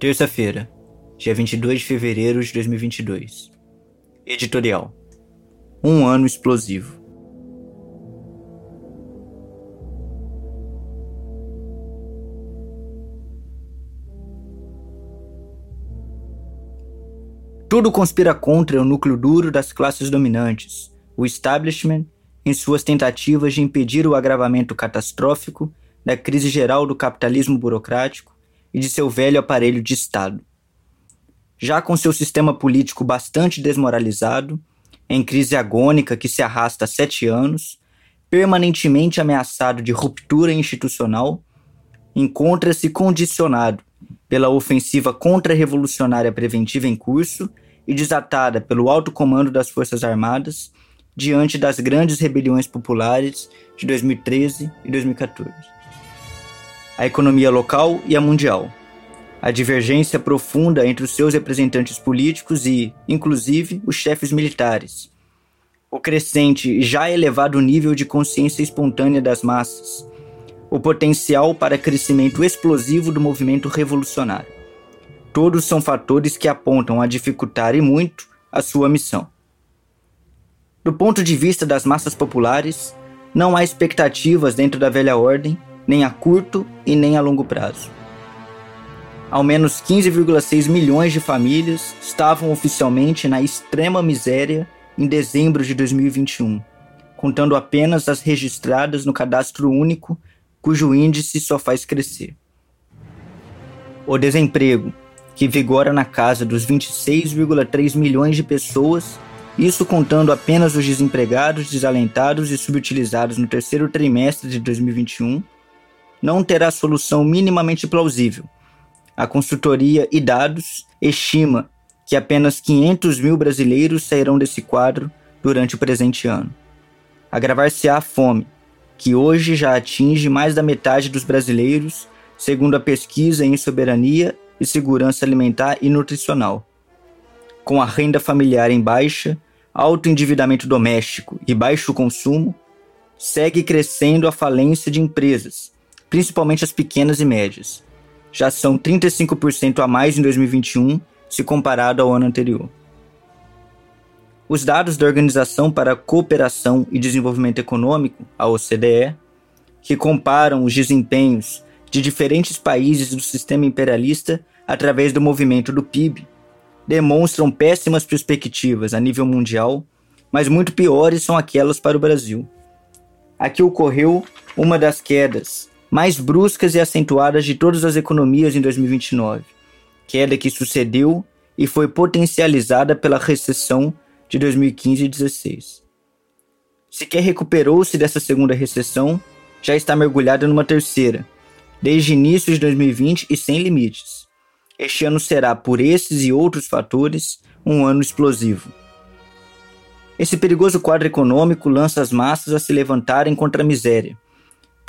Terça-feira, dia 22 de fevereiro de 2022. Editorial. Um ano explosivo. Tudo conspira contra o núcleo duro das classes dominantes, o establishment, em suas tentativas de impedir o agravamento catastrófico da crise geral do capitalismo burocrático e de seu velho aparelho de Estado. Já com seu sistema político bastante desmoralizado, em crise agônica que se arrasta há sete anos, permanentemente ameaçado de ruptura institucional, encontra-se condicionado pela ofensiva contra-revolucionária preventiva em curso e desatada pelo alto comando das Forças Armadas diante das grandes rebeliões populares de 2013 e 2014 a economia local e a mundial, a divergência profunda entre os seus representantes políticos e, inclusive, os chefes militares, o crescente e já elevado nível de consciência espontânea das massas, o potencial para crescimento explosivo do movimento revolucionário. Todos são fatores que apontam a dificultar e muito a sua missão. Do ponto de vista das massas populares, não há expectativas dentro da velha ordem nem a curto e nem a longo prazo. Ao menos 15,6 milhões de famílias estavam oficialmente na extrema miséria em dezembro de 2021, contando apenas as registradas no cadastro único, cujo índice só faz crescer. O desemprego, que vigora na casa dos 26,3 milhões de pessoas, isso contando apenas os desempregados, desalentados e subutilizados no terceiro trimestre de 2021, não terá solução minimamente plausível. A consultoria e dados estima que apenas 500 mil brasileiros sairão desse quadro durante o presente ano. Agravar-se-á a fome, que hoje já atinge mais da metade dos brasileiros, segundo a pesquisa em soberania e segurança alimentar e nutricional. Com a renda familiar em baixa, alto endividamento doméstico e baixo consumo, segue crescendo a falência de empresas, principalmente as pequenas e médias. Já são 35% a mais em 2021 se comparado ao ano anterior. Os dados da Organização para a Cooperação e Desenvolvimento Econômico, a OCDE, que comparam os desempenhos de diferentes países do sistema imperialista através do movimento do PIB, demonstram péssimas perspectivas a nível mundial, mas muito piores são aquelas para o Brasil. Aqui ocorreu uma das quedas mais bruscas e acentuadas de todas as economias em 2029, queda que sucedeu e foi potencializada pela recessão de 2015 e 2016. Sequer recuperou-se dessa segunda recessão, já está mergulhada numa terceira, desde início de 2020 e sem limites. Este ano será, por esses e outros fatores, um ano explosivo. Esse perigoso quadro econômico lança as massas a se levantarem contra a miséria,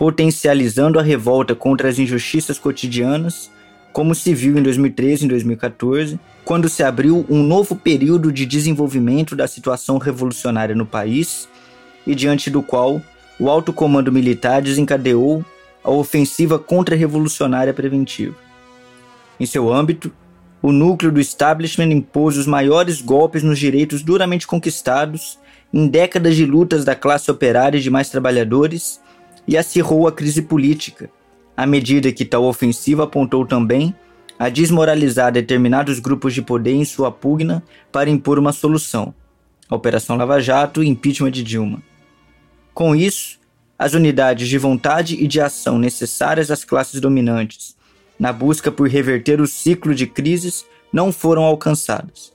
potencializando a revolta contra as injustiças cotidianas, como se viu em 2013 e 2014, quando se abriu um novo período de desenvolvimento da situação revolucionária no país e diante do qual o alto comando militar desencadeou a ofensiva contra-revolucionária preventiva. Em seu âmbito, o núcleo do establishment impôs os maiores golpes nos direitos duramente conquistados em décadas de lutas da classe operária e de mais trabalhadores e acirrou a crise política, à medida que tal ofensiva apontou também a desmoralizar determinados grupos de poder em sua pugna para impor uma solução, a Operação Lava Jato e impeachment de Dilma. Com isso, as unidades de vontade e de ação necessárias às classes dominantes, na busca por reverter o ciclo de crises, não foram alcançadas.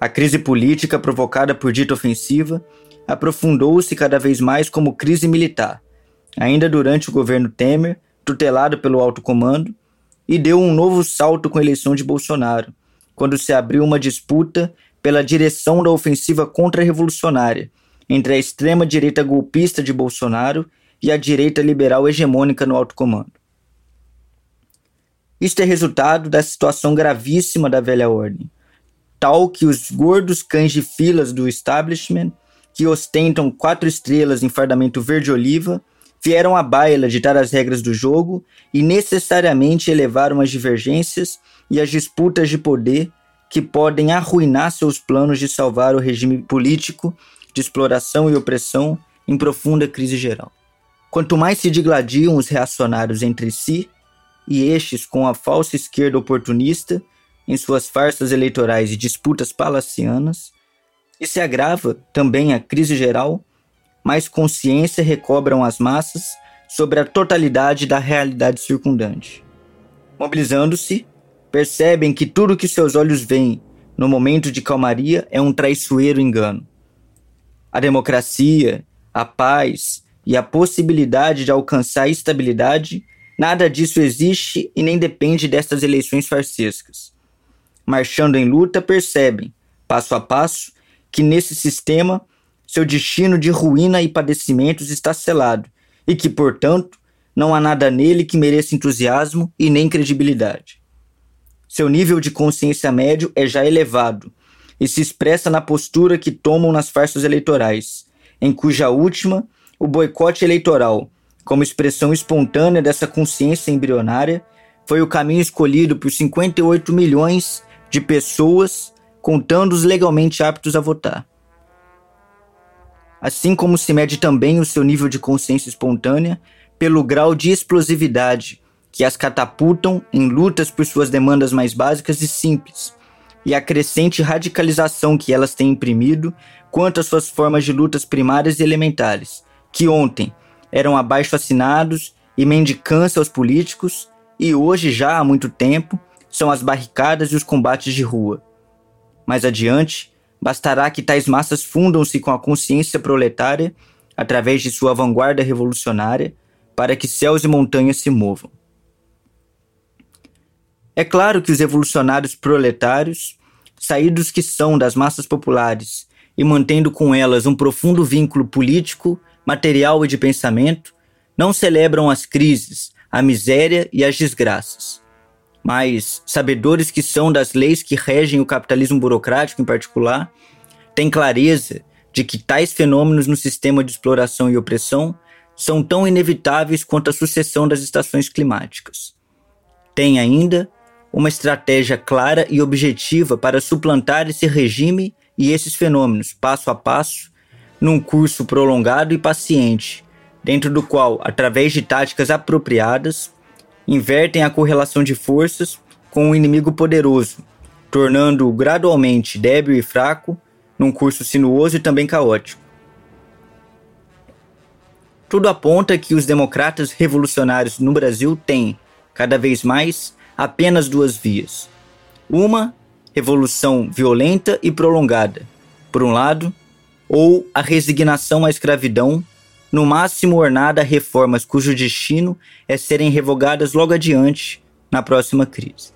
A crise política provocada por dita ofensiva aprofundou-se cada vez mais como crise militar, ainda durante o governo Temer, tutelado pelo alto comando, e deu um novo salto com a eleição de Bolsonaro, quando se abriu uma disputa pela direção da ofensiva contra-revolucionária entre a extrema-direita golpista de Bolsonaro e a direita liberal hegemônica no alto comando. Isto é resultado da situação gravíssima da velha ordem, tal que os gordos cães de filas do establishment, que ostentam quatro estrelas em fardamento verde-oliva, vieram à baila ditar as regras do jogo e necessariamente elevaram as divergências e as disputas de poder que podem arruinar seus planos de salvar o regime político de exploração e opressão em profunda crise geral. Quanto mais se digladiam os reacionários entre si, e estes com a falsa esquerda oportunista em suas farsas eleitorais e disputas palacianas, e se agrava também a crise geral mais consciência recobram as massas sobre a totalidade da realidade circundante. Mobilizando-se, percebem que tudo que seus olhos veem no momento de calmaria é um traiçoeiro engano. A democracia, a paz e a possibilidade de alcançar estabilidade, nada disso existe e nem depende destas eleições farsescas. Marchando em luta, percebem, passo a passo, que nesse sistema seu destino de ruína e padecimentos está selado, e que, portanto, não há nada nele que mereça entusiasmo e nem credibilidade. Seu nível de consciência médio é já elevado e se expressa na postura que tomam nas farsas eleitorais, em cuja última, o boicote eleitoral, como expressão espontânea dessa consciência embrionária, foi o caminho escolhido por 58 milhões de pessoas, contando os legalmente aptos a votar assim como se mede também o seu nível de consciência espontânea pelo grau de explosividade que as catapultam em lutas por suas demandas mais básicas e simples, e a crescente radicalização que elas têm imprimido quanto às suas formas de lutas primárias e elementares, que ontem eram abaixo assinados e mendicância aos políticos, e hoje, já há muito tempo, são as barricadas e os combates de rua. Mais adiante, Bastará que tais massas fundam-se com a consciência proletária através de sua vanguarda revolucionária para que céus e montanhas se movam. É claro que os revolucionários proletários, saídos que são das massas populares e mantendo com elas um profundo vínculo político, material e de pensamento, não celebram as crises, a miséria e as desgraças mas sabedores que são das leis que regem o capitalismo burocrático em particular, têm clareza de que tais fenômenos no sistema de exploração e opressão são tão inevitáveis quanto a sucessão das estações climáticas. Tem ainda uma estratégia clara e objetiva para suplantar esse regime e esses fenômenos, passo a passo, num curso prolongado e paciente, dentro do qual, através de táticas apropriadas, invertem a correlação de forças com o um inimigo poderoso, tornando-o gradualmente débil e fraco num curso sinuoso e também caótico. Tudo aponta que os democratas revolucionários no Brasil têm, cada vez mais, apenas duas vias. Uma, revolução violenta e prolongada, por um lado, ou a resignação à escravidão no máximo ornada a reformas cujo destino é serem revogadas logo adiante na próxima crise.